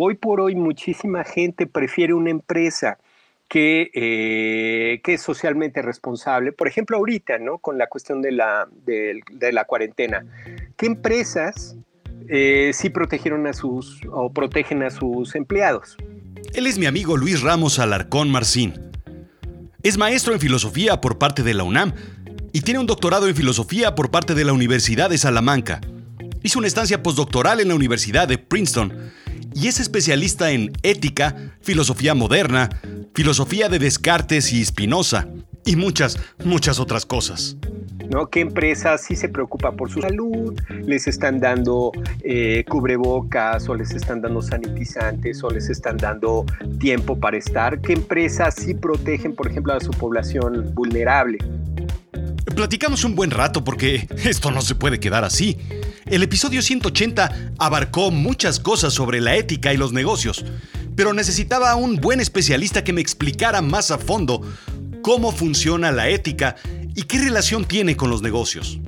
Hoy por hoy muchísima gente prefiere una empresa que, eh, que es socialmente responsable. Por ejemplo, ahorita, ¿no? Con la cuestión de la, de, la cuarentena. ¿Qué empresas eh, sí protegieron a sus o protegen a sus empleados? Él es mi amigo Luis Ramos Alarcón Marcín. Es maestro en filosofía por parte de la UNAM y tiene un doctorado en filosofía por parte de la Universidad de Salamanca. Hizo una estancia postdoctoral en la Universidad de Princeton y es especialista en ética, filosofía moderna, filosofía de Descartes y Spinoza y muchas, muchas otras cosas. ¿no? ¿Qué empresas sí se preocupan por su salud? ¿Les están dando eh, cubrebocas o les están dando sanitizantes o les están dando tiempo para estar? ¿Qué empresas sí protegen, por ejemplo, a su población vulnerable? Platicamos un buen rato porque esto no se puede quedar así. El episodio 180 abarcó muchas cosas sobre la ética y los negocios, pero necesitaba un buen especialista que me explicara más a fondo cómo funciona la ética y qué relación tiene con los negocios.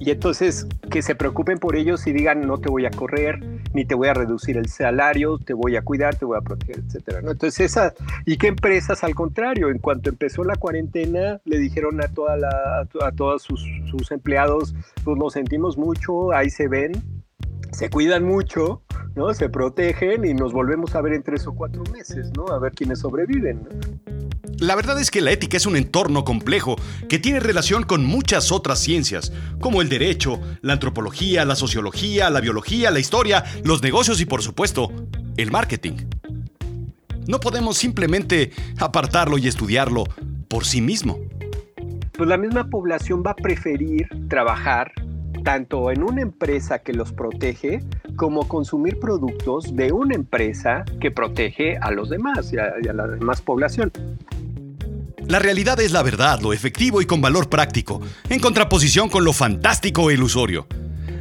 Y entonces que se preocupen por ellos y digan no te voy a correr, ni te voy a reducir el salario, te voy a cuidar, te voy a proteger, etcétera. Entonces esa, y qué empresas al contrario, en cuanto empezó la cuarentena, le dijeron a toda la, a todos sus, empleados, pues nos sentimos mucho, ahí se ven, se cuidan mucho, ¿no? Se protegen y nos volvemos a ver en tres o cuatro meses, ¿no? A ver quiénes sobreviven. La verdad es que la ética es un entorno complejo que tiene relación con muchas otras ciencias, como el derecho, la antropología, la sociología, la biología, la historia, los negocios y por supuesto, el marketing. No podemos simplemente apartarlo y estudiarlo por sí mismo. Pues la misma población va a preferir trabajar tanto en una empresa que los protege como consumir productos de una empresa que protege a los demás y a, y a la demás población. La realidad es la verdad, lo efectivo y con valor práctico, en contraposición con lo fantástico e ilusorio.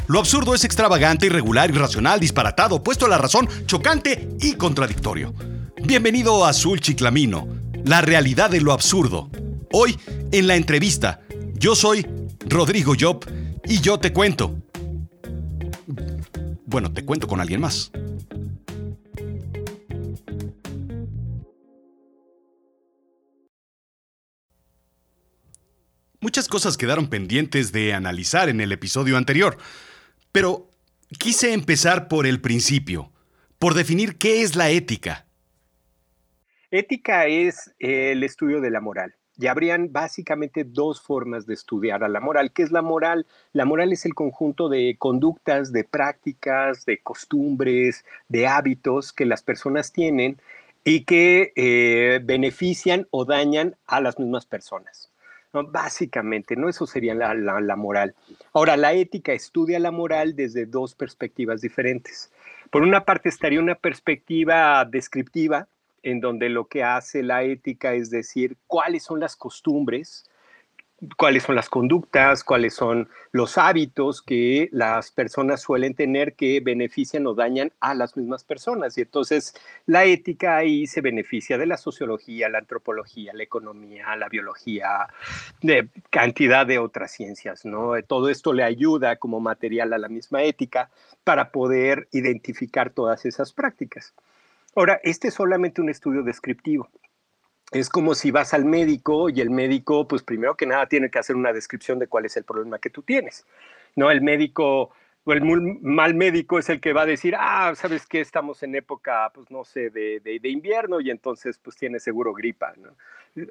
Lo absurdo es extravagante, irregular, irracional, disparatado, puesto a la razón, chocante y contradictorio. Bienvenido a Azul Chiclamino, la realidad de lo absurdo. Hoy, en la entrevista, yo soy Rodrigo Job y yo te cuento. Bueno, te cuento con alguien más. Muchas cosas quedaron pendientes de analizar en el episodio anterior, pero quise empezar por el principio, por definir qué es la ética. Ética es el estudio de la moral. Y habrían básicamente dos formas de estudiar a la moral. ¿Qué es la moral? La moral es el conjunto de conductas, de prácticas, de costumbres, de hábitos que las personas tienen y que eh, benefician o dañan a las mismas personas. Básicamente, ¿no? Eso sería la, la, moral. Ahora, la ética estudia la moral desde dos perspectivas diferentes. Por una parte estaría una perspectiva descriptiva, en donde lo que hace la ética es decir cuáles son las costumbres, cuáles son las conductas, cuáles son los hábitos que las personas suelen tener que benefician o dañan a las mismas personas. Y entonces la ética ahí se beneficia de la sociología, la antropología, la economía, la biología, de cantidad de otras ciencias, ¿no? Todo esto le ayuda como material a la misma ética para poder identificar todas esas prácticas. Ahora, este es solamente un estudio descriptivo es como si vas al médico y el médico, pues primero que nada, tiene que hacer una descripción de cuál es el problema que tú tienes. ¿no? El médico el mal médico es el que va a decir, ah, sabes que estamos en época, pues no sé, de, de, invierno y entonces pues tiene seguro gripa. ¿no?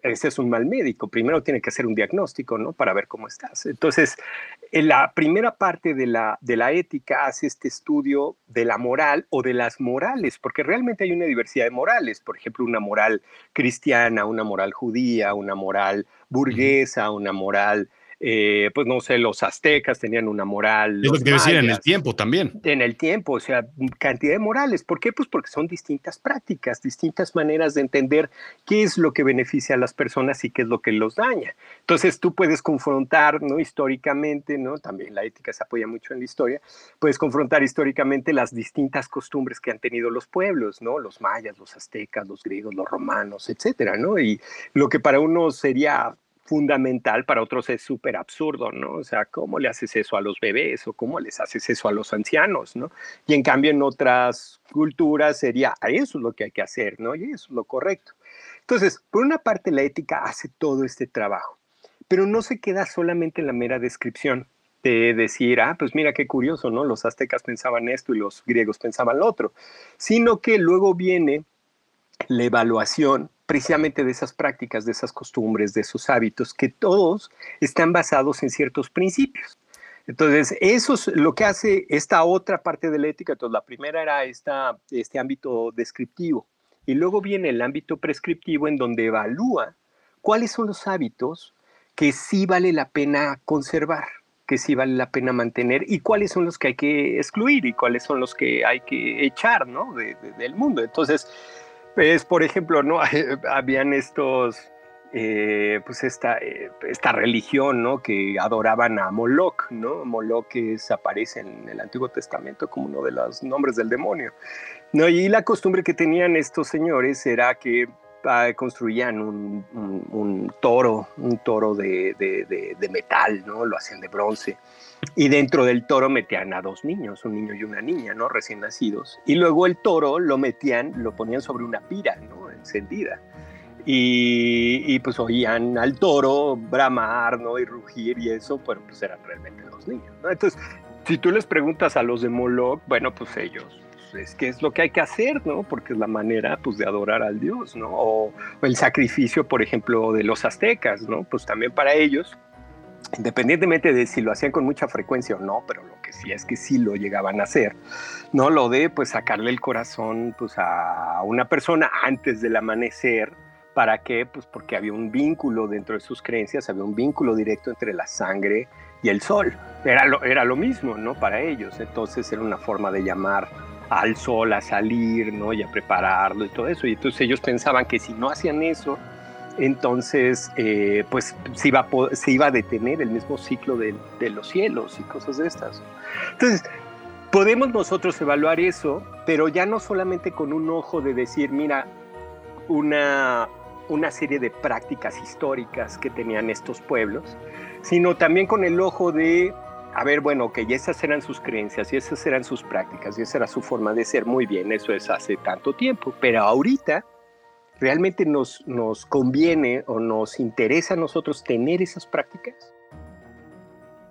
Ese es un mal médico. Primero tiene que hacer un diagnóstico, ¿no? Para ver cómo estás. Entonces, en la primera parte de la, de la ética hace este estudio de la moral o de las morales, porque realmente hay una diversidad de morales. Por ejemplo, una moral cristiana, una moral judía, una moral burguesa, una moral eh, pues no sé, los aztecas tenían una moral. Es lo que decir en el tiempo también. En el tiempo, o sea, cantidad de morales. ¿Por qué? Pues porque son distintas prácticas, distintas maneras de entender qué es lo que beneficia a las personas y qué es lo que los daña. Entonces tú puedes confrontar, ¿no? Históricamente, ¿no? También la ética se apoya mucho en la historia, puedes confrontar históricamente las distintas costumbres que han tenido los pueblos, ¿no? Los mayas, los aztecas, los griegos, los romanos, etcétera, ¿no? Y lo que para uno sería fundamental, para otros es súper absurdo, ¿no? O sea, ¿cómo le haces eso a los bebés o cómo les haces eso a los ancianos, ¿no? Y en cambio en otras culturas sería, eso es lo que hay que hacer, ¿no? Y eso es lo correcto. Entonces, por una parte la ética hace todo este trabajo, pero no se queda solamente en la mera descripción de decir, ah, pues mira qué curioso, ¿no? Los aztecas pensaban esto y los griegos pensaban lo otro, sino que luego viene la evaluación precisamente de esas prácticas, de esas costumbres, de esos hábitos, que todos están basados en ciertos principios. Entonces, eso es lo que hace esta otra parte de la ética. Entonces, la primera era esta, este ámbito descriptivo. Y luego viene el ámbito prescriptivo en donde evalúa cuáles son los hábitos que sí vale la pena conservar, que sí vale la pena mantener y cuáles son los que hay que excluir y cuáles son los que hay que echar ¿no? del mundo. Entonces, pues, por ejemplo, ¿no? Habían estos, eh, pues esta, eh, esta religión, ¿no? Que adoraban a Moloch, ¿no? Moloch que aparece en el Antiguo Testamento como uno de los nombres del demonio, ¿no? Y la costumbre que tenían estos señores era que ah, construían un, toro, un toro de, de, metal, ¿no? Lo hacían de bronce y dentro del toro metían a dos niños, un niño y una niña, ¿no? Recién nacidos. Y luego el toro lo metían, lo ponían sobre una pira, ¿no? Encendida. Y, pues oían al toro bramar, ¿no? Y rugir y eso, pero pues eran realmente los niños, ¿no? Entonces, si tú les preguntas a los de Moloch, bueno, pues ellos, pues, es que es lo que hay que hacer, ¿no? Porque es la manera, pues, de adorar al Dios, ¿no? o el sacrificio, por ejemplo, de los aztecas, ¿no? Pues también para ellos, independientemente de si lo hacían con mucha frecuencia o no, pero lo que sí es que sí lo llegaban a hacer, ¿no? Lo de pues sacarle el corazón pues a una persona antes del amanecer, ¿para qué? Pues porque había un vínculo dentro de sus creencias, había un vínculo directo entre la sangre y el sol. Era lo, era lo mismo, ¿no? Para ellos, entonces era una forma de llamar al sol a salir, ¿no? Y a prepararlo y todo eso. Y entonces ellos pensaban que si no hacían eso, entonces eh, pues se iba, a, se iba a detener el mismo ciclo de, los cielos y cosas de estas. Entonces, podemos nosotros evaluar eso, pero ya no solamente con un ojo de decir, mira, una, una serie de prácticas históricas que tenían estos pueblos, sino también con el ojo de, a ver, bueno, que esas eran sus creencias y esas eran sus prácticas y esa era su forma de ser, muy bien, eso es hace tanto tiempo, pero ahorita ¿Realmente nos, nos conviene o nos interesa a nosotros tener esas prácticas?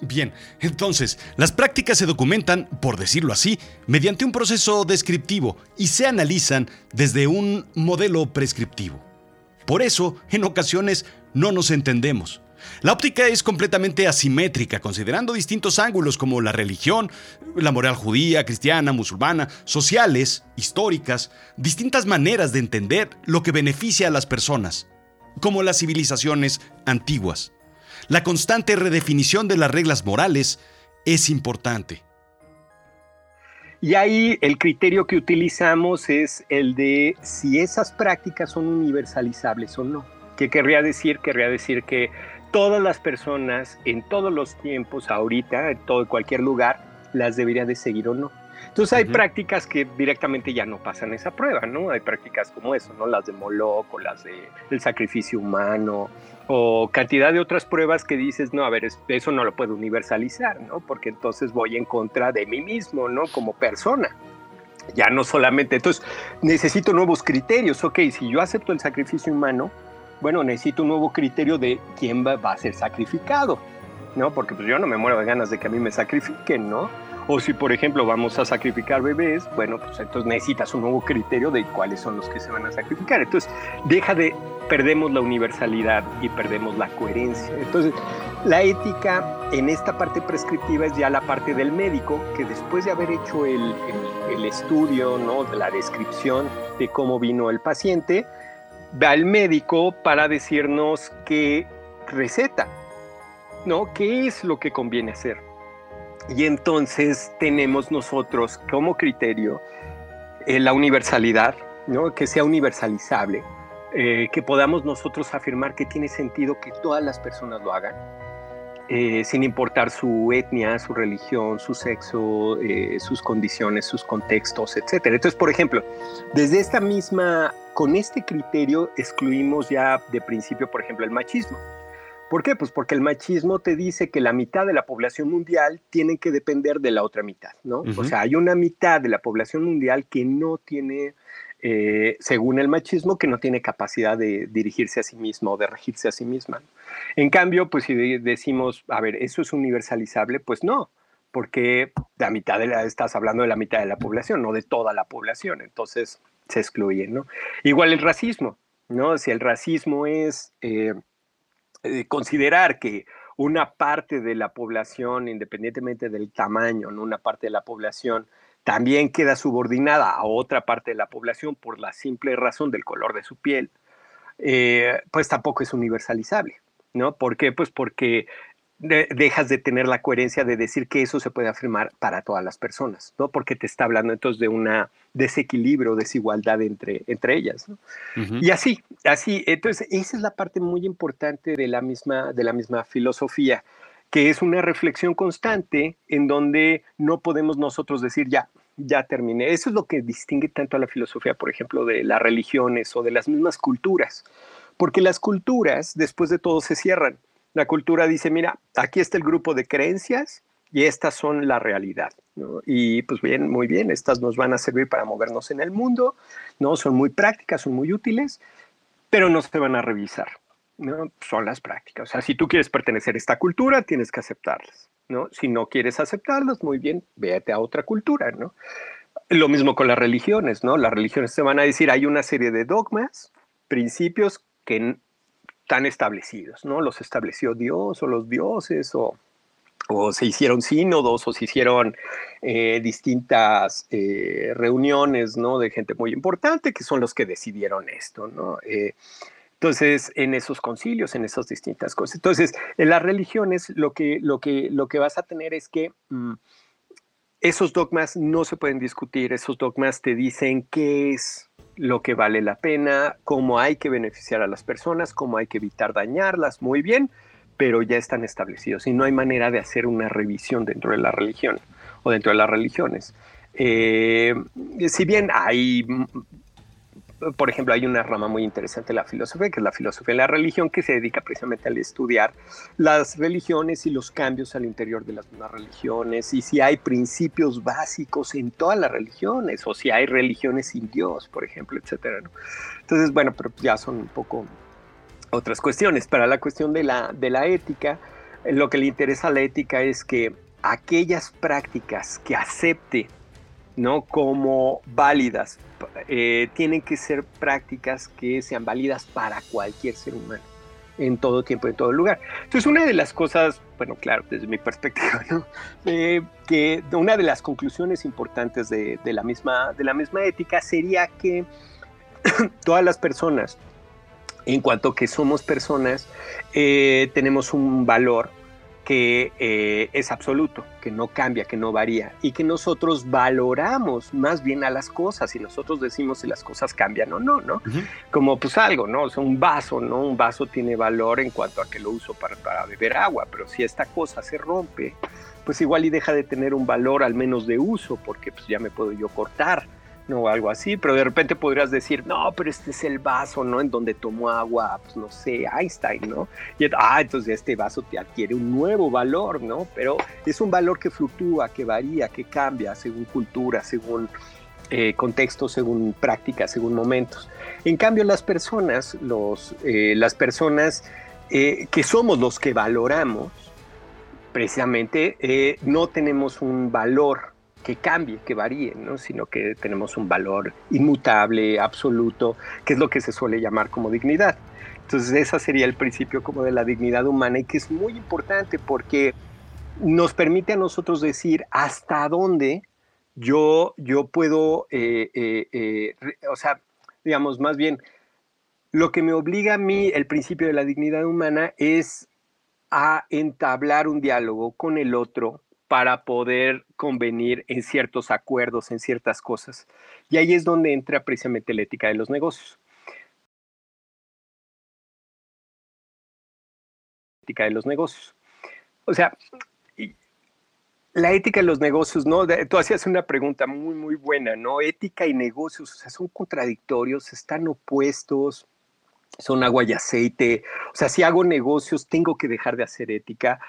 Bien, entonces, las prácticas se documentan, por decirlo así, mediante un proceso descriptivo y se analizan desde un modelo prescriptivo. Por eso, en ocasiones, no nos entendemos. La óptica es completamente asimétrica, considerando distintos ángulos como la religión, la moral judía, cristiana, musulmana, sociales, históricas, distintas maneras de entender lo que beneficia a las personas, como las civilizaciones antiguas. La constante redefinición de las reglas morales es importante. Y ahí el criterio que utilizamos es el de si esas prácticas son universalizables o no. ¿Qué querría decir? Querría decir que todas las personas en todos los tiempos, ahorita, en todo cualquier lugar, las debería de seguir o no. Entonces hay prácticas que directamente ya no pasan esa prueba, ¿no? Hay prácticas como eso, ¿no? Las de Moloch o las de el sacrificio humano o cantidad de otras pruebas que dices, no, a ver, eso no lo puedo universalizar, ¿no? Porque entonces voy en contra de mí mismo, ¿no? Como persona. Ya no solamente, entonces necesito nuevos criterios, ok, si yo acepto el sacrificio humano, bueno, necesito un nuevo criterio de quién va, a ser sacrificado, ¿no? Porque pues yo no me muero de ganas de que a mí me sacrifiquen, ¿no? O si, por ejemplo, vamos a sacrificar bebés, bueno, pues entonces necesitas un nuevo criterio de cuáles son los que se van a sacrificar. Entonces, deja de, perdemos la universalidad y perdemos la coherencia. Entonces, la ética en esta parte prescriptiva es ya la parte del médico, que después de haber hecho el, el, estudio, ¿no? La descripción de cómo vino el paciente, va al médico para decirnos qué receta, ¿no? ¿Qué es lo que conviene hacer? Y entonces tenemos nosotros como criterio eh, la universalidad, ¿no? Que sea universalizable, eh, que podamos nosotros afirmar que tiene sentido que todas las personas lo hagan, eh, sin importar su etnia, su religión, su sexo, sus condiciones, sus contextos, etc. Entonces, por ejemplo, desde esta misma con este criterio excluimos ya de principio, por ejemplo, el machismo. ¿Por qué? Pues porque el machismo te dice que la mitad de la población mundial tiene que depender de la otra mitad, ¿no? O sea, hay una mitad de la población mundial que no tiene, eh, según el machismo, que no tiene capacidad de dirigirse a sí mismo o de regirse a sí misma. En cambio, pues si decimos, a ver, ¿eso es universalizable? Pues no, porque la mitad de la, estás hablando de la mitad de la población, no de toda la población, entonces se excluye, ¿no? Igual el racismo, ¿no? Si el racismo es... Eh, eh, considerar que una parte de la población, independientemente del tamaño, ¿no? una parte de la población también queda subordinada a otra parte de la población por la simple razón del color de su piel, eh, pues tampoco es universalizable. ¿no? ¿Por qué? Pues porque dejas de tener la coherencia de decir que eso se puede afirmar para todas las personas, ¿no? Porque te está hablando entonces de un desequilibrio, desigualdad entre, entre ellas, ¿no? Y así, así, entonces esa es la parte muy importante de la misma, de la misma filosofía, que es una reflexión constante en donde no podemos nosotros decir ya, ya terminé. Eso es lo que distingue tanto a la filosofía, por ejemplo, de las religiones o de las mismas culturas, porque las culturas después de todo se cierran la cultura dice, mira, aquí está el grupo de creencias y estas son la realidad. Y pues bien, muy bien, estas nos van a servir para movernos en el mundo, ¿no? Son muy prácticas, son muy útiles, pero no se van a revisar. ¿No? Son las prácticas. O sea, si tú quieres pertenecer a esta cultura, tienes que aceptarlas. ¿no? Si no quieres aceptarlas, muy bien, véate a otra cultura. ¿no? Lo mismo con las religiones, ¿no? Las religiones te van a decir, hay una serie de dogmas, principios que tan establecidos, ¿no? Los estableció Dios o los dioses o, o se hicieron sínodos o se hicieron eh, distintas eh, reuniones, ¿no? De gente muy importante que son los que decidieron esto, ¿no? Eh, entonces, en esos concilios, en esas distintas cosas. Entonces, en las religiones lo que, lo que, lo que vas a tener es que mm, esos dogmas no se pueden discutir, esos dogmas te dicen qué es lo que vale la pena, cómo hay que beneficiar a las personas, cómo hay que evitar dañarlas, muy bien, pero ya están establecidos y no hay manera de hacer una revisión dentro de la religión o dentro de las religiones. Eh, si bien hay por ejemplo, hay una rama muy interesante de la filosofía, que es la filosofía de la religión, que se dedica precisamente al estudiar las religiones y los cambios al interior de las mismas religiones, y si hay principios básicos en todas las religiones, o si hay religiones sin Dios, por ejemplo, etcétera. Entonces, bueno, pero ya son un poco otras cuestiones. Para la cuestión de la, de la ética, lo que le interesa a la ética es que aquellas prácticas que acepte ¿no? como válidas. Eh, tienen que ser prácticas que sean válidas para cualquier ser humano, en todo tiempo, en todo lugar. Entonces, una de las cosas, bueno, claro, desde mi perspectiva, eh, que una de las conclusiones importantes de, la misma, de la misma ética sería que todas las personas, en cuanto que somos personas, eh, tenemos un valor que eh, es absoluto, que no cambia, que no varía y que nosotros valoramos más bien a las cosas y nosotros decimos si las cosas cambian o no, ¿no? Como pues algo, ¿no? O sea, un vaso, ¿no? Un vaso tiene valor en cuanto a que lo uso para, para beber agua, pero si esta cosa se rompe, pues igual y deja de tener un valor al menos de uso porque pues ya me puedo yo cortar o algo así, pero de repente podrías decir, no, pero este es el vaso, ¿no? En donde tomó agua, pues no sé, Einstein, ¿no? Y ah, entonces este vaso te adquiere un nuevo valor, ¿no? Pero es un valor que fluctúa, que varía, que cambia según cultura, según eh, contexto, según práctica, según momentos. En cambio, las personas, los, eh, las personas eh, que somos los que valoramos, precisamente no tenemos un valor que cambie, que varíe, ¿no? sino que tenemos un valor inmutable, absoluto, que es lo que se suele llamar como dignidad. Entonces ese sería el principio como de la dignidad humana y que es muy importante porque nos permite a nosotros decir hasta dónde yo, yo puedo, eh, eh, eh, o sea, digamos, más bien, lo que me obliga a mí, el principio de la dignidad humana, es a entablar un diálogo con el otro para poder convenir en ciertos acuerdos, en ciertas cosas. Y ahí es donde entra precisamente la ética de los negocios. Ética de los negocios. O sea, la ética de los negocios, ¿no? Tú hacías una pregunta muy, muy buena, ¿no? Ética y negocios, o sea, son contradictorios, están opuestos. son agua y aceite. O sea, si hago negocios, tengo que dejar de hacer ética.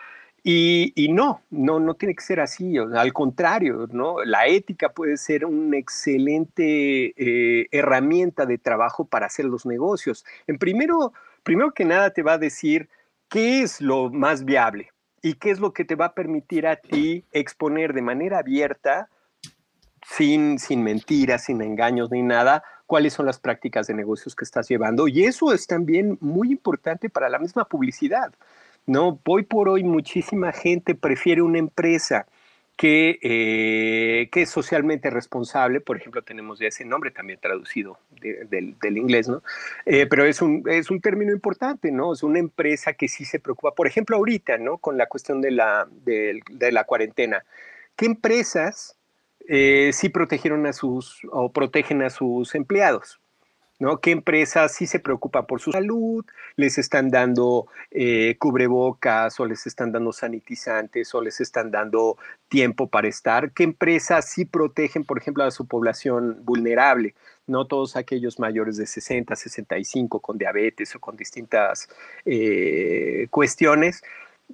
Y, no, no, no tiene que ser así. al contrario, ¿no? La ética puede ser una excelente eh, herramienta de trabajo para hacer los negocios. En primero, primero que nada te va a decir qué es lo más viable y qué es lo que te va a permitir a ti exponer de manera abierta, sin, sin mentiras, sin engaños ni nada, cuáles son las prácticas de negocios que estás llevando. Y eso es también muy importante para la misma publicidad. No, hoy por hoy muchísima gente prefiere una empresa que, eh, que es socialmente responsable, por ejemplo, tenemos ya ese nombre también traducido del, inglés, ¿no? Eh, pero es un, es un término importante, ¿no? Es una empresa que sí se preocupa, por ejemplo, ahorita, ¿no? Con la cuestión de la, de, la cuarentena. ¿Qué empresas eh, sí protegieron a sus o protegen a sus empleados? ¿No? ¿Qué empresas sí se preocupan por su salud? ¿Les están dando eh, cubrebocas o les están dando sanitizantes o les están dando tiempo para estar? ¿Qué empresas sí protegen, por ejemplo, a su población vulnerable? No todos aquellos mayores de 60, 65 con diabetes o con distintas eh, cuestiones,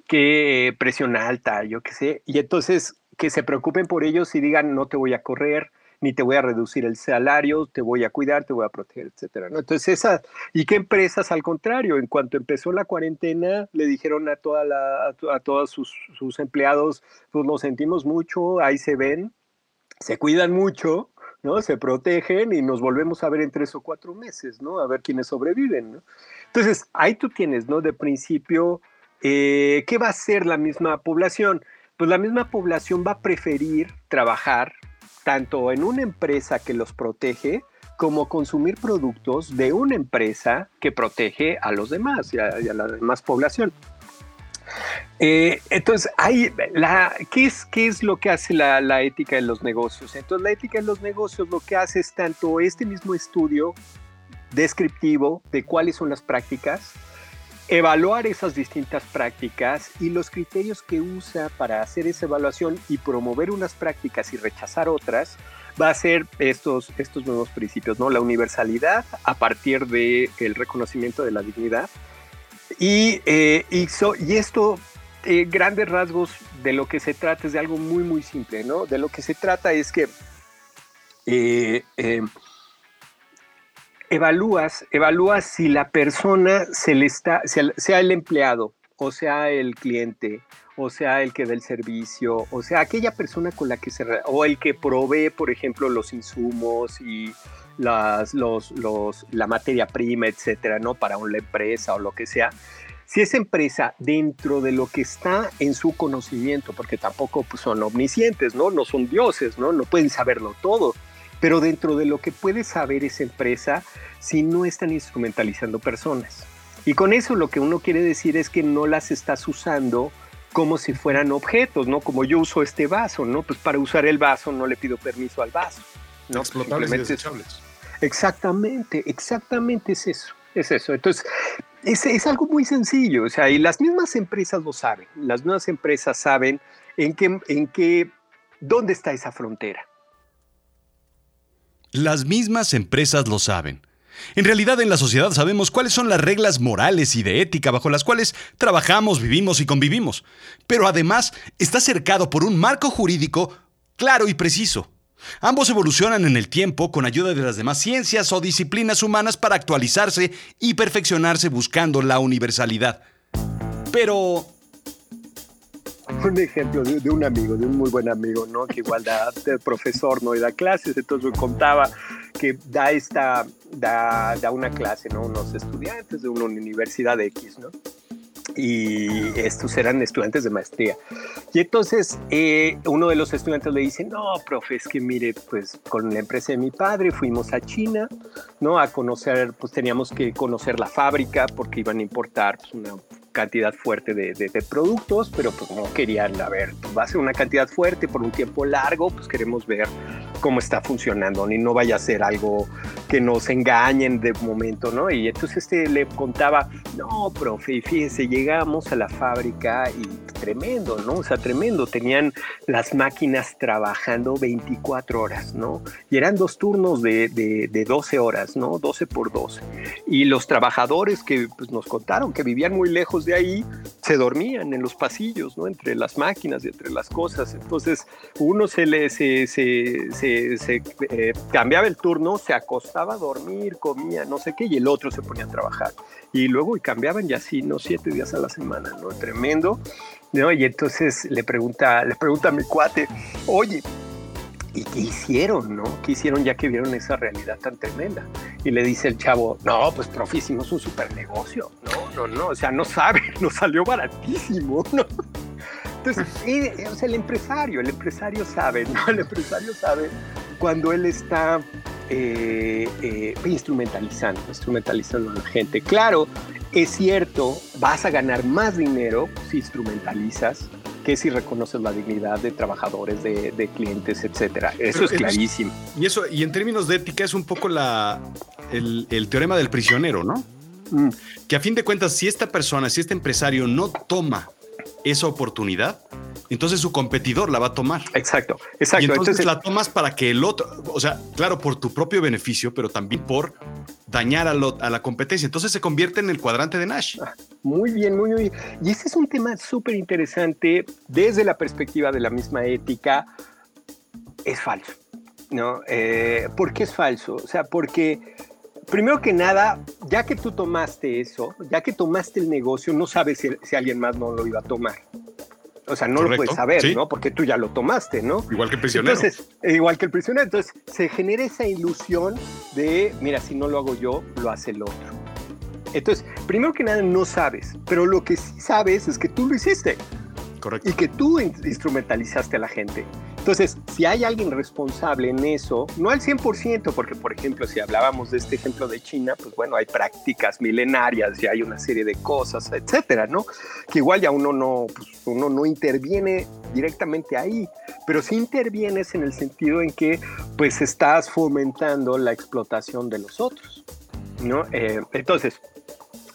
que presión alta, yo qué sé. Y entonces que se preocupen por ellos y digan, no te voy a correr, ni te voy a reducir el salario, te voy a cuidar, te voy a proteger, etcétera. Entonces, esas, ¿y qué empresas al contrario? En cuanto empezó la cuarentena, le dijeron a, toda la, todos sus, empleados, pues lo sentimos mucho, ahí se ven, se cuidan mucho, ¿no? Se protegen y nos volvemos a ver en tres o cuatro meses, ¿no? A ver quiénes sobreviven, ¿no? Entonces, ahí tú tienes, ¿no? De principio, eh, ¿qué va a hacer la misma población? Pues la misma población va a preferir trabajar tanto en una empresa que los protege como consumir productos de una empresa que protege a los demás y a, la demás población. Eh, entonces, ¿qué, es, ¿qué es lo que hace la, la, ética en los negocios? Entonces, la ética en los negocios lo que hace es tanto este mismo estudio descriptivo de cuáles son las prácticas, evaluar esas distintas prácticas y los criterios que usa para hacer esa evaluación y promover unas prácticas y rechazar otras, va a ser estos, estos nuevos principios, ¿no? La universalidad a partir del el reconocimiento de la dignidad. Y, eh, y, y esto, eh, grandes rasgos de lo que se trata es de algo muy, muy simple, ¿no? De lo que se trata es que eh, evalúas, evalúas si la persona se le está, sea, el empleado, o sea el cliente, o sea el que da el servicio, o sea aquella persona con la que se, o el que provee, por ejemplo, los insumos y las, los, los, la materia prima, etcétera, ¿no? Para una empresa o lo que sea. Si esa empresa, dentro de lo que está en su conocimiento, porque tampoco pues, son omniscientes, ¿no? No son dioses, ¿no? No pueden saberlo todo pero dentro de lo que puede saber esa empresa, si no están instrumentalizando personas. Y con eso lo que uno quiere decir es que no las estás usando como si fueran objetos, ¿no? Como yo uso este vaso, ¿no? Pues para usar el vaso no le pido permiso al vaso. ¿no? Explotables y desechables. Exactamente, exactamente es eso, es eso. Entonces, es, es, algo muy sencillo, o sea, y las mismas empresas lo saben, las nuevas empresas saben en qué, en qué, dónde está esa frontera. Las mismas empresas lo saben. En realidad en la sociedad sabemos cuáles son las reglas morales y de ética bajo las cuales trabajamos, vivimos y convivimos. Pero además está cercado por un marco jurídico claro y preciso. Ambos evolucionan en el tiempo con ayuda de las demás ciencias o disciplinas humanas para actualizarse y perfeccionarse buscando la universalidad. Pero, un ejemplo de, un amigo, de un muy buen amigo, ¿no? Que igual da, de profesor, ¿no? Y da clases, entonces me contaba que da esta, da, da una clase, ¿no? Unos estudiantes de una universidad X, ¿no? y estos eran estudiantes de maestría. Y entonces eh, uno de los estudiantes le dice, no, profe, es que mire, pues con la empresa de mi padre fuimos a China, ¿no? A conocer, pues teníamos que conocer la fábrica porque iban a importar pues, una cantidad fuerte de, productos, pero pues no querían, a ver, va a ser una cantidad fuerte por un tiempo largo, pues queremos ver cómo está funcionando, ni no vaya a ser algo que nos engañen de momento, ¿no? Y entonces este le contaba, no, profe, fíjese, llegamos a la fábrica y tremendo, ¿no? O sea, tremendo, tenían las máquinas trabajando 24 horas, ¿no? Y eran dos turnos de, de, 12 horas, ¿no? 12 por 12. Y los trabajadores que pues, nos contaron que vivían muy lejos de ahí, se dormían en los pasillos, ¿no? Entre las máquinas y entre las cosas. Entonces, uno se le se, se, se, eh, cambiaba el turno, se acostaba a dormir, comía, no sé qué, y el otro se ponía a trabajar. Y luego y cambiaban y así, ¿no? Siete días a la semana, ¿no? Tremendo. ¿no? Y entonces le pregunta, le pregunta a mi cuate, oye, ¿y qué hicieron, no? ¿Qué hicieron ya que vieron esa realidad tan tremenda? Y le dice el chavo, no, pues profe, hicimos un super negocio. No, no, no, o sea, no sabe, nos salió baratísimo, ¿no? Entonces, eh, o sea, el empresario, el empresario sabe, ¿no? El empresario sabe cuando él está eh, eh, instrumentalizando, instrumentalizando a la gente. Claro, es cierto, vas a ganar más dinero si instrumentalizas que si reconoces la dignidad de trabajadores, de, clientes, etcétera. Eso es clarísimo. Y eso, y en términos de ética, es un poco la, el, teorema del prisionero, ¿no? Mm. Que a fin de cuentas, si esta persona, si este empresario no toma esa oportunidad, entonces su competidor la va a tomar. Exacto, exacto. Y entonces, la tomas para que el otro, o sea, claro, por tu propio beneficio, pero también por dañar a, a la competencia. Entonces se convierte en el cuadrante de Nash. Muy bien, muy bien. Y ese es un tema súper interesante desde la perspectiva de la misma ética. Es falso, ¿no? Eh, ¿Por qué es falso? O sea, porque primero que nada, ya que tú tomaste eso, ya que tomaste el negocio, no sabes si alguien más no lo iba a tomar. O sea, no lo puedes saber, ¿no? Porque tú ya lo tomaste, ¿no? Igual que el prisionero. Entonces, igual que el prisionero. Entonces, se genera esa ilusión de, mira, si no lo hago yo, lo hace el otro. Entonces, primero que nada, no sabes, pero lo que sí sabes es que tú lo hiciste. Correcto. Y que tú instrumentalizaste a la gente. Entonces, si hay alguien responsable en eso, no al 100%, porque por ejemplo, si hablábamos de este ejemplo de China, pues bueno, hay prácticas milenarias y hay una serie de cosas, etcétera, ¿no? Que igual ya uno no, pues, uno no interviene directamente ahí, pero sí intervienes en el sentido en que pues estás fomentando la explotación de los otros, ¿no? Eh, entonces,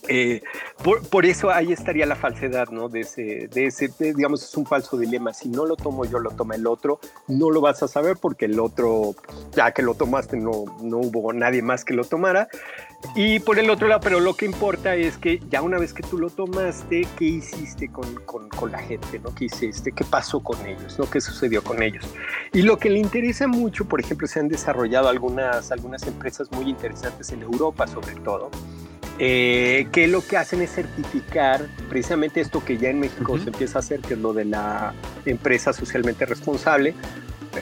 eh, por, eso ahí estaría la falsedad, ¿no? De ese, de ese digamos, es un falso dilema. Si no lo tomo yo, lo toma el otro, no lo vas a saber porque el otro, ya que lo tomaste, no, no hubo nadie más que lo tomara. Y por el otro lado, pero lo que importa es que ya una vez que tú lo tomaste, ¿qué hiciste con, con, con la gente? ¿no? ¿Qué hiciste? ¿Qué pasó con ellos? ¿no? ¿Qué sucedió con ellos? Y lo que le interesa mucho, por ejemplo, se han desarrollado algunas, algunas empresas muy interesantes en Europa, sobre todo eh, que lo que hacen es certificar precisamente esto que ya en México se empieza a hacer, que es lo de la empresa socialmente responsable.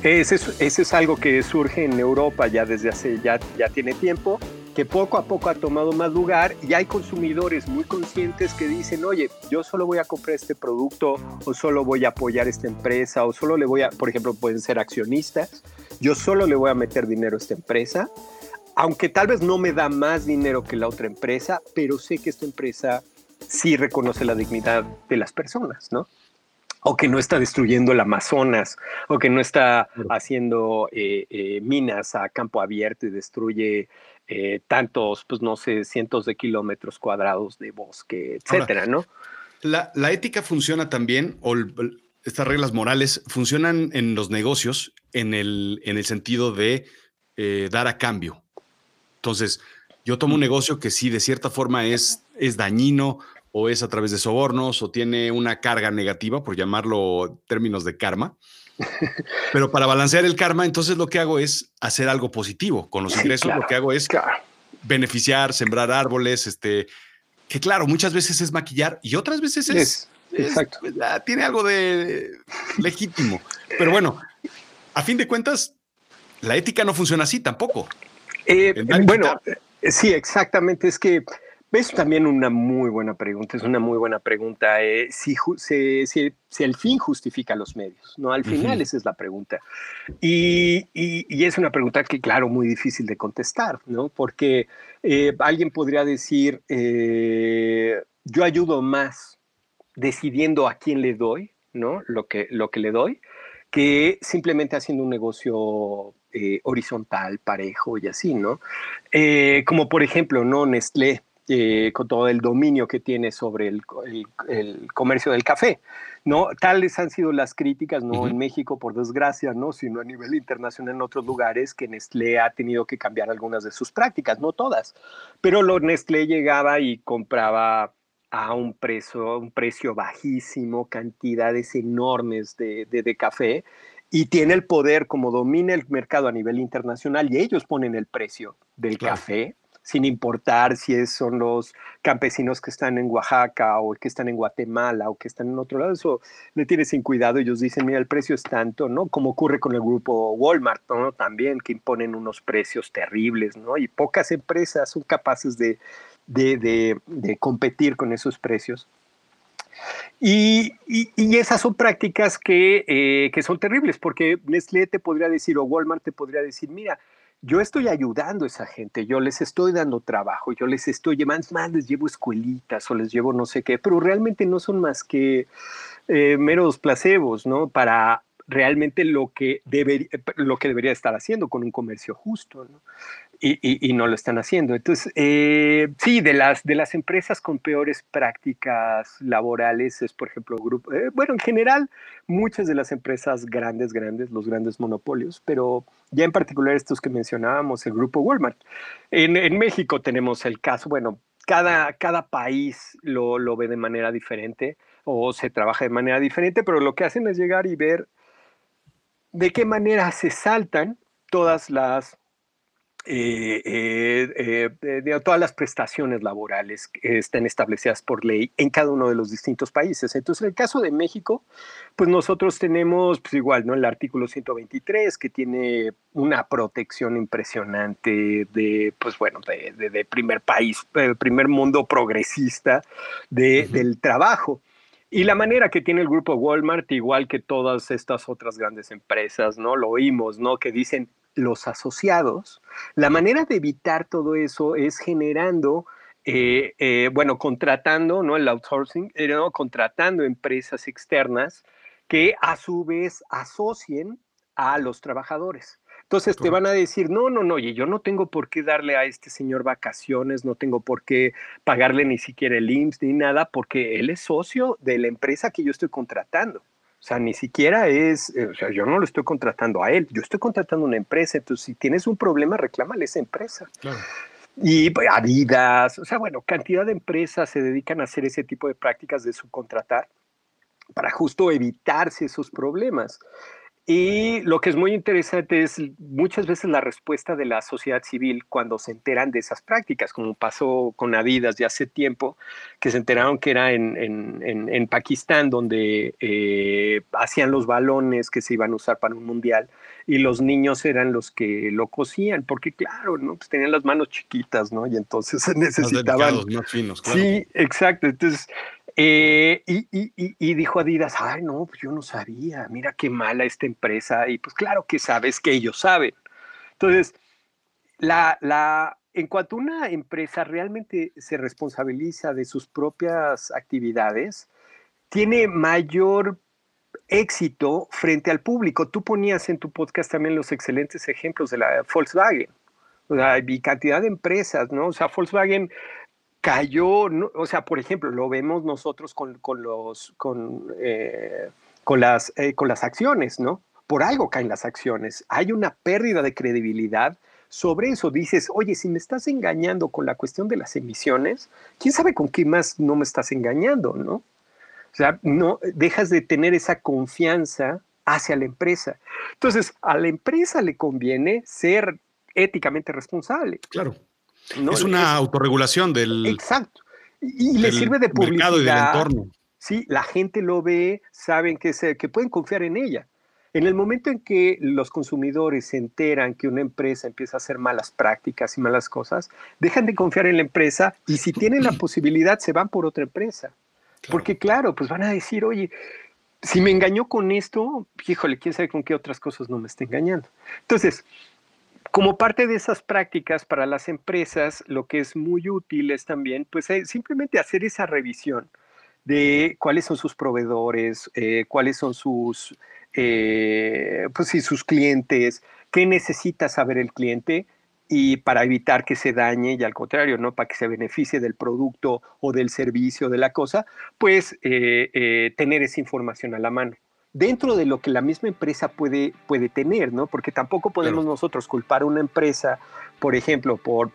Ese es, es algo que surge en Europa ya desde hace, ya, ya tiene tiempo, que poco a poco ha tomado más lugar y hay consumidores muy conscientes que dicen, oye, yo solo voy a comprar este producto o solo voy a apoyar esta empresa o solo le voy a, por ejemplo, pueden ser accionistas, yo solo le voy a meter dinero a esta empresa aunque tal vez no me da más dinero que la otra empresa, pero sé que esta empresa sí reconoce la dignidad de las personas, ¿no? O que no está destruyendo el Amazonas, o que no está haciendo eh, eh, minas a campo abierto y destruye eh, tantos, pues no sé, cientos de kilómetros cuadrados de bosque, etcétera, ¿no? La, ética funciona también, o estas reglas morales funcionan en los negocios en el, en el sentido de dar a cambio. Entonces, yo tomo un negocio que sí, de cierta forma es, es dañino o es a través de sobornos o tiene una carga negativa, por llamarlo términos de karma. Pero para balancear el karma, entonces lo que hago es hacer algo positivo. Con los ingresos lo que hago es beneficiar, sembrar árboles, este, que claro, muchas veces es maquillar y otras veces es, exacto. Ah, tiene algo de legítimo. Pero bueno, a fin de cuentas, la ética no funciona así tampoco. Eh, bueno, eh, sí, exactamente. Es que es también una muy buena pregunta. Es una muy buena pregunta. Eh, si, si, el fin justifica los medios, ¿no? Al final esa es la pregunta. Y, y, es una pregunta que, claro, muy difícil de contestar, ¿no? Porque alguien podría decir, yo ayudo más decidiendo a quién le doy, ¿no? Lo que, lo que le doy, que simplemente haciendo un negocio eh, horizontal, parejo y así, ¿no? Eh, como por ejemplo, ¿no? Nestlé, con todo el dominio que tiene sobre el, comercio del café, ¿no? Tales han sido las críticas, no en México, por desgracia, ¿no? Sino a nivel internacional en otros lugares, que Nestlé ha tenido que cambiar algunas de sus prácticas, no todas, pero lo Nestlé llegaba y compraba a un precio, un precio bajísimo, cantidades enormes de, de, café, y tiene el poder, como domina el mercado a nivel internacional, y ellos ponen el precio del café, sin importar si son los campesinos que están en Oaxaca o que están en Guatemala o que están en otro lado, eso le tiene sin cuidado. Ellos dicen, mira, el precio es tanto, ¿no? Como ocurre con el grupo Walmart, ¿no? También que imponen unos precios terribles, ¿no? Y pocas empresas son capaces de, de, competir con esos precios. Y, esas son prácticas que, eh, que, son terribles, porque Nestlé te podría decir, o Walmart te podría decir, mira, yo estoy ayudando a esa gente, yo les estoy dando trabajo, yo les estoy llevando, más les llevo escuelitas o les llevo no sé qué, pero realmente no son más que eh, meros placebos, ¿no? Para realmente lo que, debería, lo que debería estar haciendo con un comercio justo, ¿no? Y, no lo están haciendo. Entonces, eh, sí, de las, de las empresas con peores prácticas laborales es, por ejemplo, grupo, eh, bueno, en general, muchas de las empresas grandes, grandes, los grandes monopolios, pero ya en particular estos que mencionábamos, el grupo Walmart. En, en México tenemos el caso, bueno, cada, cada país lo, lo ve de manera diferente o se trabaja de manera diferente, pero lo que hacen es llegar y ver de qué manera se saltan todas las eh, eh, eh, todas las prestaciones laborales que están establecidas por ley en cada uno de los distintos países. Entonces, en el caso de México, pues nosotros tenemos, pues igual, ¿no? El artículo 123, que tiene una protección impresionante de, pues bueno, de, primer país, primer mundo progresista del trabajo. Y la manera que tiene el grupo Walmart, igual que todas estas otras grandes empresas, ¿no? Lo oímos, ¿no? Que dicen, los asociados, la manera de evitar todo eso es generando, eh, eh, bueno, contratando, ¿no? El outsourcing, eh, ¿no? contratando empresas externas que a su vez asocien a los trabajadores. Entonces te van a decir, no, no, no, oye, yo no tengo por qué darle a este señor vacaciones, no tengo por qué pagarle ni siquiera el IMSS ni nada, porque él es socio de la empresa que yo estoy contratando. O sea, ni siquiera es, eh, o sea, yo no lo estoy contratando a él, yo estoy contratando una empresa, entonces si tienes un problema, reclámale a esa empresa. Y pues, Adidas, o sea, bueno, cantidad de empresas se dedican a hacer ese tipo de prácticas de subcontratar para justo evitarse esos problemas. Y lo que es muy interesante es muchas veces la respuesta de la sociedad civil cuando se enteran de esas prácticas, como pasó con Adidas ya hace tiempo, que se enteraron que era en, en, en, Pakistán donde eh, hacían los balones que se iban a usar para un mundial y los niños eran los que lo cosían, porque claro, ¿no? Pues tenían las manos chiquitas, ¿no? Y entonces se necesitaban... Más finos, claro. Sí, exacto. Entonces eh, y, dijo Adidas, ay, no, pues yo no sabía, mira qué mala esta empresa. Y pues claro que sabes que ellos saben. Entonces, la, la, en cuanto una empresa realmente se responsabiliza de sus propias actividades, tiene mayor éxito frente al público. Tú ponías en tu podcast también los excelentes ejemplos de la Volkswagen. O sea, y cantidad de empresas, ¿no? O sea, Volkswagen cayó, o sea, por ejemplo, lo vemos nosotros con, los, con, eh, con, las, eh, con las acciones, ¿no? Por algo caen las acciones. Hay una pérdida de credibilidad sobre eso. Dices, oye, si me estás engañando con la cuestión de las emisiones, ¿quién sabe con qué más no me estás engañando, no? O sea, no dejas de tener esa confianza hacia la empresa. Entonces, a la empresa le conviene ser éticamente responsable. Claro es una autorregulación del. Exacto. Y, le sirve de publicidad. y del entorno. Sí, la gente lo ve, saben que, se, que pueden confiar en ella. En el momento en que los consumidores se enteran que una empresa empieza a hacer malas prácticas y malas cosas, dejan de confiar en la empresa y si tienen la posibilidad se van por otra empresa. Porque claro, pues van a decir, oye, si me engañó con esto, híjole, quién sabe con qué otras cosas no me está engañando. Entonces, como parte de esas prácticas para las empresas, lo que es muy útil es también, pues, eh, simplemente hacer esa revisión de cuáles son sus proveedores, eh, cuáles son sus, eh, pues sus clientes, qué necesita saber el cliente y para evitar que se dañe y al contrario, ¿no? Para que se beneficie del producto o del servicio de la cosa, pues tener esa información a la mano. Dentro de lo que la misma empresa puede, puede tener, ¿no? Porque tampoco podemos nosotros culpar a una empresa, por ejemplo, por,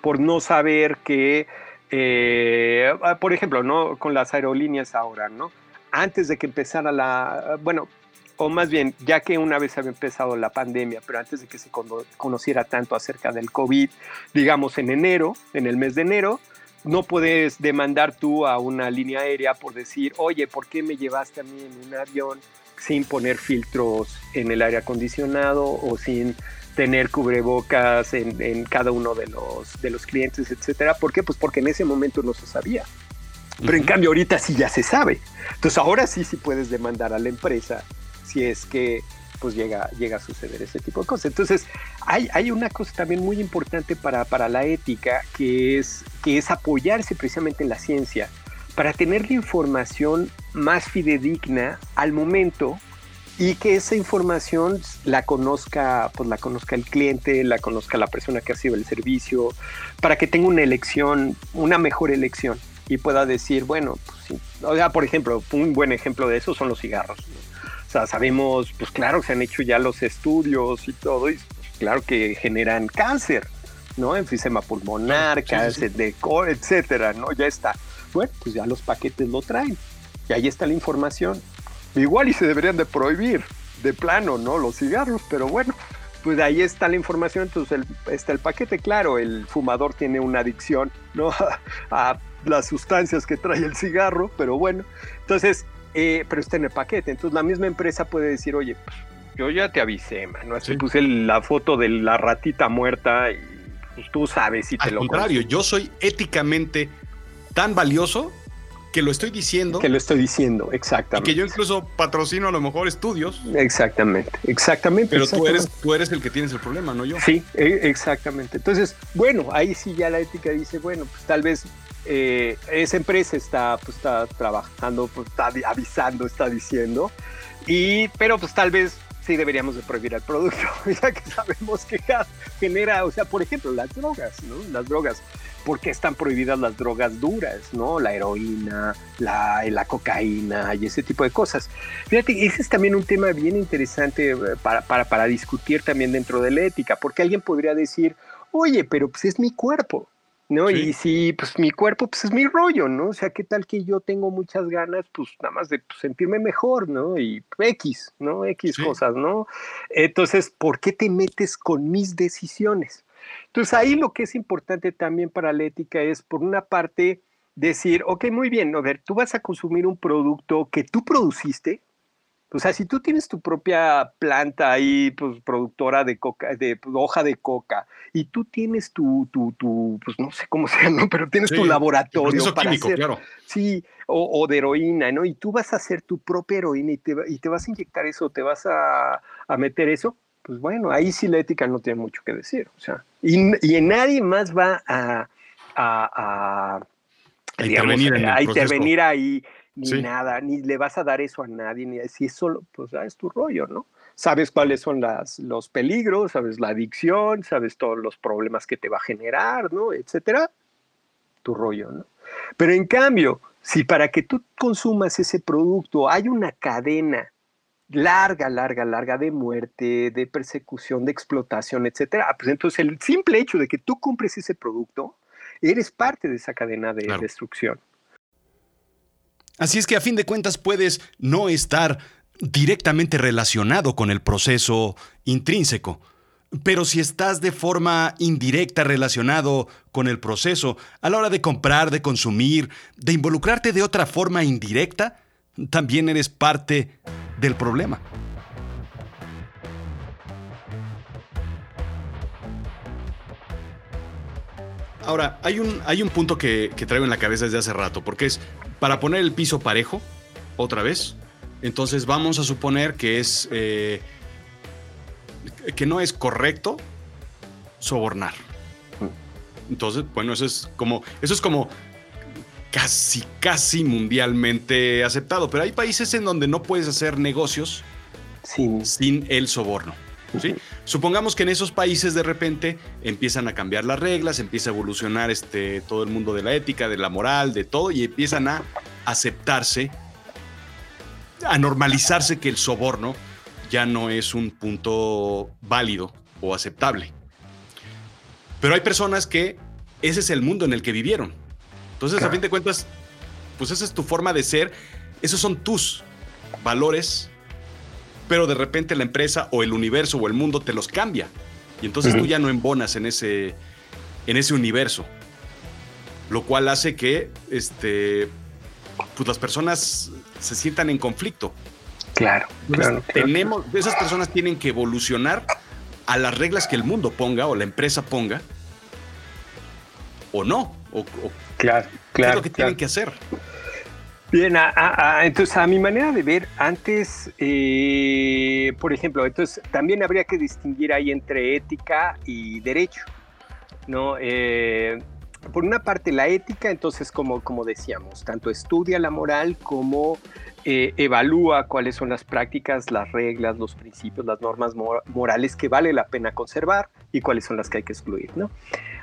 por no saber que, eh, ah, por ejemplo, ¿no? Con las aerolíneas ahora, ¿no? Antes de que empezara la, bueno, o más bien, ya que una vez había empezado la pandemia, pero antes de que se conociera tanto acerca del COVID, digamos en enero, en el mes de enero, no puedes demandar tú a una línea aérea por decir, oye, ¿por qué me llevaste a mí en un avión sin poner filtros en el aire acondicionado o sin tener cubrebocas en, cada uno de los, de los clientes, etcétera? ¿Por qué? Pues porque en ese momento no se sabía. Pero en cambio ahorita sí ya se sabe. Entonces ahora sí sí puedes demandar a la empresa si es que pues llega, llega a suceder ese tipo de cosas. Entonces, hay, hay una cosa también muy importante para, para la ética, que es, que es apoyarse precisamente en la ciencia. Para tener la información más fidedigna al momento y que esa información la conozca, pues la conozca el cliente, la conozca la persona que ha sido el servicio, para que tenga una elección, una mejor elección y pueda decir, bueno, pues, o sea, por ejemplo, un buen ejemplo de eso son los cigarros sea, sabemos, pues claro, se han hecho ya los estudios y todo, y claro que generan cáncer, ¿no? Enfisema pulmonar, cáncer de core, etcétera, ¿no? Ya está. Bueno, pues ya los paquetes lo traen. Y ahí está la información. Igual y se deberían de prohibir de plano, ¿no? Los cigarros, pero bueno, pues ahí está la información, entonces está el paquete, claro, el fumador tiene una adicción, ¿no? a las sustancias que trae el cigarro, pero bueno, entonces eh, pero está en el paquete. Entonces la misma empresa puede decir, oye, pues, yo ya te avisé, mano. Así puse la foto de la ratita muerta y pues, tú sabes si te Al lo contrario, yo soy éticamente tan valioso que lo estoy diciendo. Que lo estoy diciendo, exactamente. Y que yo incluso patrocino a lo mejor estudios. Exactamente, exactamente. Pero Tú, eres, tú eres el que tienes el problema, no yo. Sí, e, exactamente. Entonces, bueno, ahí sí ya la ética dice, bueno, pues tal vez eh, esa empresa está, pues, está trabajando, pues, está avisando, está diciendo, y, pero pues tal vez sí deberíamos de prohibir el producto, ya que sabemos que genera, o sea, por ejemplo, las drogas, ¿no? Las drogas, ¿por qué están prohibidas las drogas duras, ¿no? La heroína, la, la cocaína y ese tipo de cosas. Fíjate, ese es también un tema bien interesante eh, para, para, para discutir también dentro de la ética, porque alguien podría decir, oye, pero pues es mi cuerpo, ¿no? Y si, pues mi cuerpo, pues es mi rollo, ¿no? O sea, ¿qué tal que yo tengo muchas ganas, pues nada más de pues, sentirme mejor, ¿no? Y X, ¿no? X cosas, ¿no? Entonces, ¿por qué te metes con mis decisiones? Entonces, ahí lo que es importante también para la ética es, por una parte, decir, ok, muy bien, a ver, tú vas a consumir un producto que tú produciste, o sea, si tú tienes tu propia planta ahí, pues productora de coca, de pues, hoja de coca, y tú tienes tu, tu, tu, pues no sé cómo sea, ¿no? Pero tienes tu laboratorio para químico, claro. Sí, o, de heroína, ¿no? Y tú vas a hacer tu propia heroína y te, y te vas a inyectar eso, te vas a, a, meter eso, pues bueno, ahí sí la ética no tiene mucho que decir, o sea, y, y nadie más va a, a, a intervenir, a intervenir ahí ni nada, ni le vas a dar eso a nadie, ni si es solo, pues ya es tu rollo, ¿no? Sabes cuáles son las, los peligros, sabes la adicción, sabes todos los problemas que te va a generar, ¿no? Etcétera, tu rollo, ¿no? Pero en cambio, si para que tú consumas ese producto hay una cadena larga, larga, larga de muerte, de persecución, de explotación, etcétera, pues entonces el simple hecho de que tú compres ese producto, eres parte de esa cadena de destrucción. Así es que a fin de cuentas puedes no estar directamente relacionado con el proceso intrínseco. Pero si estás de forma indirecta relacionado con el proceso, a la hora de comprar, de consumir, de involucrarte de otra forma indirecta, también eres parte del problema. Ahora, hay un, hay un punto que, que traigo en la cabeza desde hace rato, porque es, para poner el piso parejo, otra vez, entonces vamos a suponer que es eh, que no es correcto sobornar. Entonces, bueno, eso es como eso es como casi casi mundialmente aceptado, pero hay países en donde no puedes hacer negocios sin el soborno. ¿Sí? Supongamos que en esos países de repente empiezan a cambiar las reglas, empieza a evolucionar este, todo el mundo de la ética, de la moral, de todo, y empiezan a aceptarse, a normalizarse que el soborno ya no es un punto válido o aceptable. Pero hay personas que ese es el mundo en el que vivieron. Entonces, a fin de cuentas, pues esa es tu forma de ser, esos son tus valores, pero de repente la empresa o el universo o el mundo te los cambia. Y entonces tú ya no embonas en ese, en ese universo. Lo cual hace que este, pues las personas se sientan en conflicto. Claro, claro, Tenemos, esas personas tienen que evolucionar a las reglas que el mundo ponga o la empresa ponga, o no, o, claro, claro, ¿qué es lo que tienen que hacer. Bien, entonces a mi manera de ver, antes, eh, por ejemplo, entonces también habría que distinguir ahí entre ética y derecho, ¿no? Eh, por una parte, la ética, entonces, como, como decíamos, tanto estudia la moral como eh, evalúa cuáles son las prácticas, las reglas, los principios, las normas morales que vale la pena conservar y cuáles son las que hay que excluir, ¿no?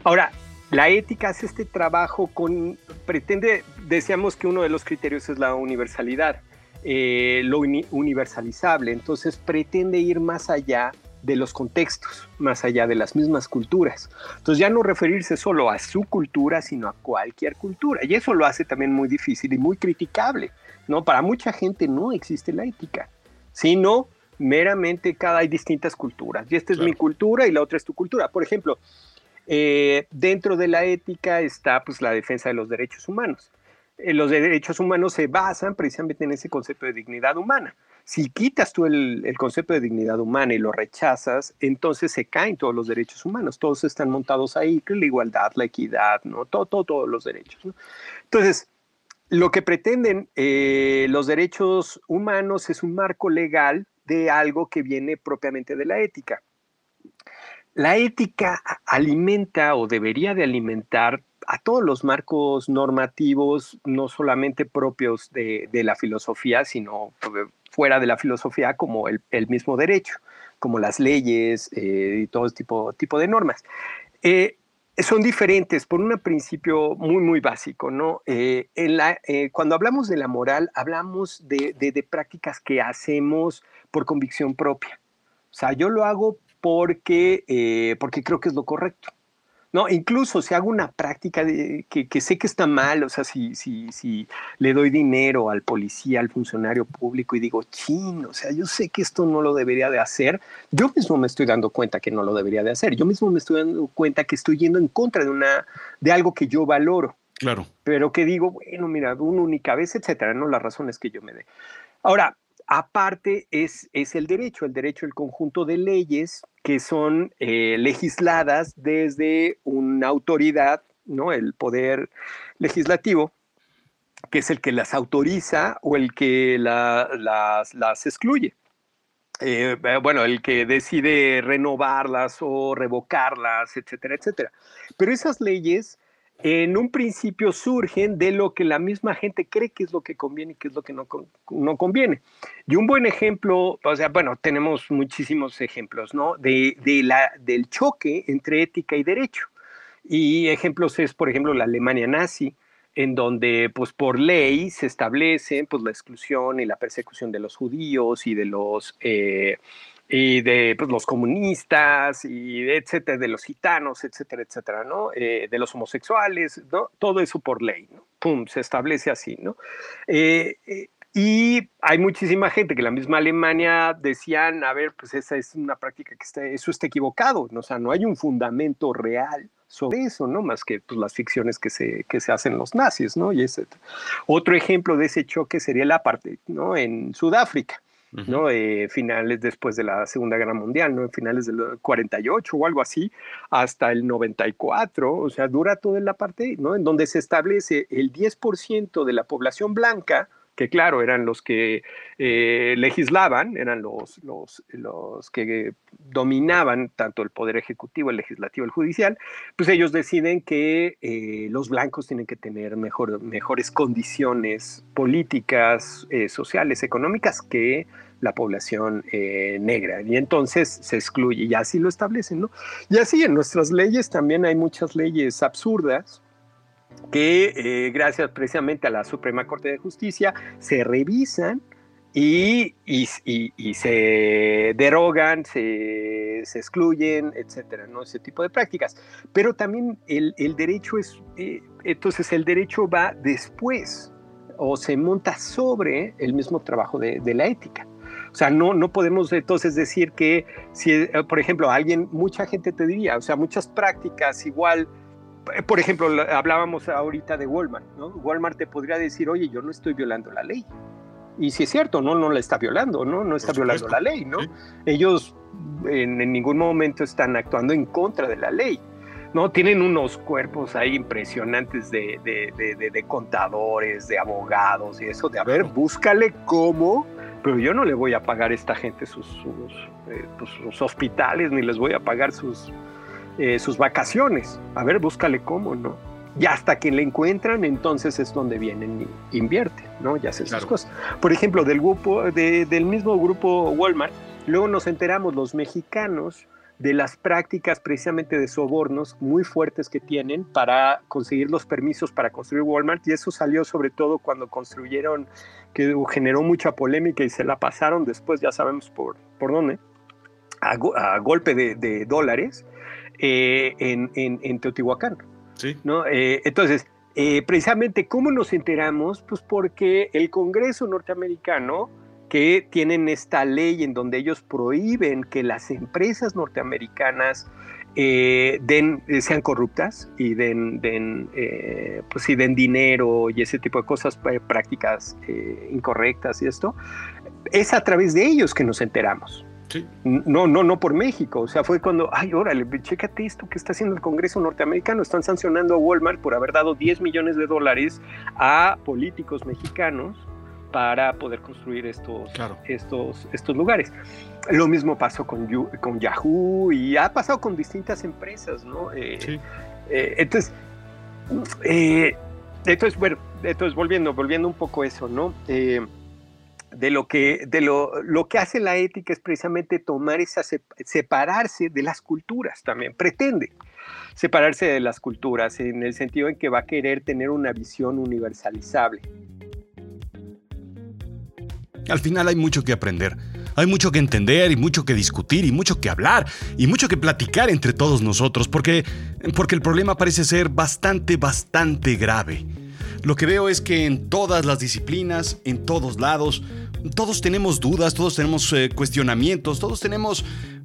Ahora, la ética hace este trabajo con, pretende, decíamos que uno de los criterios es la universalidad, eh, lo universalizable, entonces pretende ir más allá de los contextos, más allá de las mismas culturas. Entonces ya no referirse solo a su cultura, sino a cualquier cultura. Y eso lo hace también muy difícil y muy criticable. ¿no? Para mucha gente no existe la ética, sino meramente cada hay distintas culturas. Y esta es mi cultura y la otra es tu cultura. Por ejemplo, eh, dentro de la ética está pues, la defensa de los derechos humanos. Eh, los derechos humanos se basan precisamente en ese concepto de dignidad humana. Si quitas tú el, concepto de dignidad humana y lo rechazas, entonces se caen todos los derechos humanos. Todos están montados ahí, la igualdad, la equidad, ¿no? Todo, todos los derechos. Entonces, lo que pretenden eh, los derechos humanos es un marco legal de algo que viene propiamente de la ética. La ética alimenta o debería de alimentar a todos los marcos normativos, no solamente propios de, la filosofía, sino fuera de la filosofía como el, mismo derecho, como las leyes eh, y todo tipo, tipo de normas. Eh, son diferentes por un principio muy, muy básico, ¿no? Eh, cuando hablamos de la moral, hablamos de, de prácticas que hacemos por convicción propia. O sea, yo lo hago porque, eh, porque creo que es lo correcto. No, incluso si hago una práctica de, que, sé que está mal, o sea, si, si, si le doy dinero al policía, al funcionario público y digo, chin, o sea, yo sé que esto no lo debería de hacer, yo mismo me estoy dando cuenta que no lo debería de hacer, yo mismo me estoy dando cuenta que estoy yendo en contra de, una, de algo que yo valoro. Claro. Pero que digo, bueno, mira, una única vez, etcétera, ¿no? Las razones que yo me dé. Ahora, aparte es, es el derecho, el derecho, el conjunto de leyes que son eh, legisladas desde una autoridad, ¿no? El poder legislativo, que es el que las autoriza o el que las, las, excluye. Eh, eh, bueno, el que decide renovarlas o revocarlas, etcétera, etcétera. Pero esas leyes en un principio surgen de lo que la misma gente cree que es lo que conviene y que es lo que no, no conviene. Y un buen ejemplo, o sea, bueno, tenemos muchísimos ejemplos, ¿no? De, de la, del choque entre ética y derecho. Y ejemplos es, por ejemplo, la Alemania nazi, en donde, pues, por ley se establece, pues, la exclusión y la persecución de los judíos y de los... Eh, y de pues, los comunistas, y etcétera, de los gitanos, etcétera, etcétera, ¿no? Eh, de los homosexuales, ¿no? Todo eso por ley, ¿no? Pum, se establece así, ¿no? Eh, eh, y hay muchísima gente que la misma Alemania decían, a ver, pues esa es una práctica que está, eso está equivocado, ¿no? o sea, no hay un fundamento real sobre eso, ¿no? Más que pues, las ficciones que se, que se hacen los nazis, ¿no? Y ese, otro ejemplo de ese choque sería el apartheid, ¿no? En Sudáfrica ¿no? Eh, finales después de la Segunda Guerra Mundial, ¿no? Finales del 48 o algo así, hasta el 94, o sea, dura toda la parte, ¿no? En donde se establece el 10% de la población blanca, que claro, eran los que eh, legislaban, eran los, los, los, que dominaban tanto el poder ejecutivo, el legislativo, el judicial, pues ellos deciden que eh, los blancos tienen que tener mejor, mejores condiciones políticas, sociales, económicas que la población eh, negra. Y entonces se excluye, y así lo establecen, ¿no? Y así en nuestras leyes también hay muchas leyes absurdas que eh, gracias precisamente a la Suprema Corte de Justicia se revisan y, y, se derogan, se, excluyen, etcétera, ¿no? Ese tipo de prácticas. Pero también el, el derecho es, eh, entonces el derecho va después o se monta sobre el mismo trabajo de, de la ética. O sea, no, no podemos entonces decir que, si, eh, por ejemplo, alguien, mucha gente te diría, o sea, muchas prácticas igual, por ejemplo, hablábamos ahorita de Walmart, ¿no? Walmart te podría decir, oye, yo no estoy violando la ley. Y si es cierto, no, no la está violando, ¿no? No está violando la ley, ¿no? Ellos en, ningún momento están actuando en contra de la ley. ¿no? Tienen unos cuerpos ahí impresionantes de, de, contadores, de abogados y eso, de a ver, búscale cómo, pero yo no le voy a pagar a esta gente sus, sus, eh, pues, hospitales, ni les voy a pagar sus, eh, sus vacaciones. A ver, búscale cómo, ¿no? Y hasta que le encuentran, entonces es donde vienen y invierten, ¿no? Ya hacen esas cosas. Por ejemplo, del, grupo, del mismo grupo Walmart, luego nos enteramos los mexicanos de las prácticas precisamente de sobornos muy fuertes que tienen para conseguir los permisos para construir Walmart y eso salió sobre todo cuando construyeron, que generó mucha polémica y se la pasaron después, ya sabemos por, por dónde, a, golpe de, dólares eh, en, en Teotihuacán. ¿no? Eh, entonces, eh, precisamente, ¿cómo nos enteramos? Pues porque el Congreso norteamericano, que tienen esta ley en donde ellos prohíben que las empresas norteamericanas eh, den, sean corruptas y den, den pues sí, den dinero y ese tipo de cosas, prácticas incorrectas y esto, es a través de ellos que nos enteramos. No, no, no por México. O sea, fue cuando, ay, órale, chécate esto que está haciendo el Congreso norteamericano. Están sancionando a Walmart por haber dado 10 millones de dólares a políticos mexicanos para poder construir estos, estos, estos lugares. Lo mismo pasó con, con Yahoo y ha pasado con distintas empresas, ¿no? Eh, sí. Eh, entonces, eh, entonces, bueno, entonces volviendo, volviendo un poco a eso, ¿no? De lo que, de lo, lo, que hace la ética es precisamente tomar esa, separarse de las culturas también, pretende separarse de las culturas en el sentido en que va a querer tener una visión universalizable. Al final hay mucho que aprender, hay mucho que entender y mucho que discutir y mucho que hablar y mucho que platicar entre todos nosotros porque, porque el problema parece ser bastante, bastante grave. Lo que veo es que en todas las disciplinas, en todos lados, todos tenemos dudas, todos tenemos eh, cuestionamientos, todos tenemos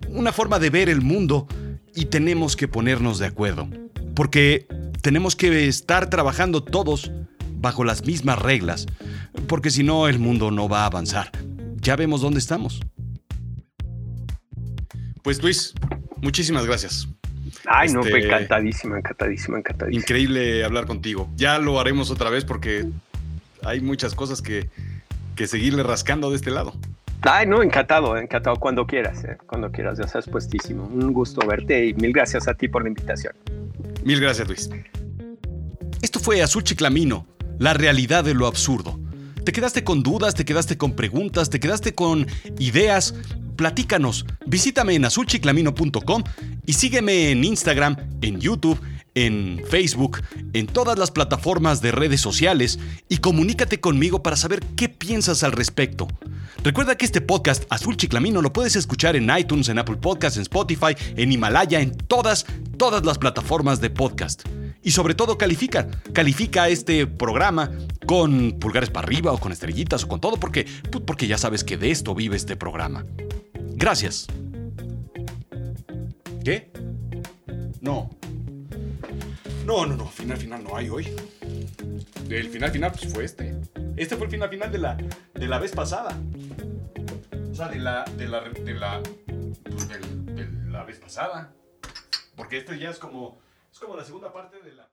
una forma de ver el mundo y tenemos que ponernos de acuerdo. Porque tenemos que estar trabajando todos bajo las mismas reglas, porque si no el mundo no va a avanzar. Ya vemos dónde estamos. Pues Luis, muchísimas gracias. Ay, no, este, encantadísima, encantadísima, encantadísima. Increíble hablar contigo. Ya lo haremos otra vez porque hay muchas cosas que, que seguirle rascando de este lado. Ay, no, encantado, encantado cuando quieras, eh, cuando quieras, ya sabes puestísimo. Un gusto verte y mil gracias a ti por la invitación. Mil gracias, Luis. Esto fue Azul Chiclamino, la realidad de lo absurdo. ¿Te quedaste con dudas? ¿Te quedaste con preguntas? ¿Te quedaste con ideas? Platícanos. Visítame en azulchiclamino.com y sígueme en Instagram, en YouTube, en Facebook, en todas las plataformas de redes sociales y comunícate conmigo para saber qué piensas al respecto. Recuerda que este podcast Azul Chiclamino lo puedes escuchar en iTunes, en Apple Podcasts, en Spotify, en Himalaya, en todas, todas las plataformas de podcast. Y sobre todo califica, califica este programa con pulgares para arriba o con estrellitas o con todo porque, pues, porque ya sabes que de esto vive este programa. Gracias. ¿Qué? No. No, no, no. Final final no hay hoy. El final final pues fue este. Este fue el final final de la, de la vez pasada. O sea, de la. de la. de la. Pues, de, de la vez pasada. Porque este ya es como. Es como la segunda parte de la.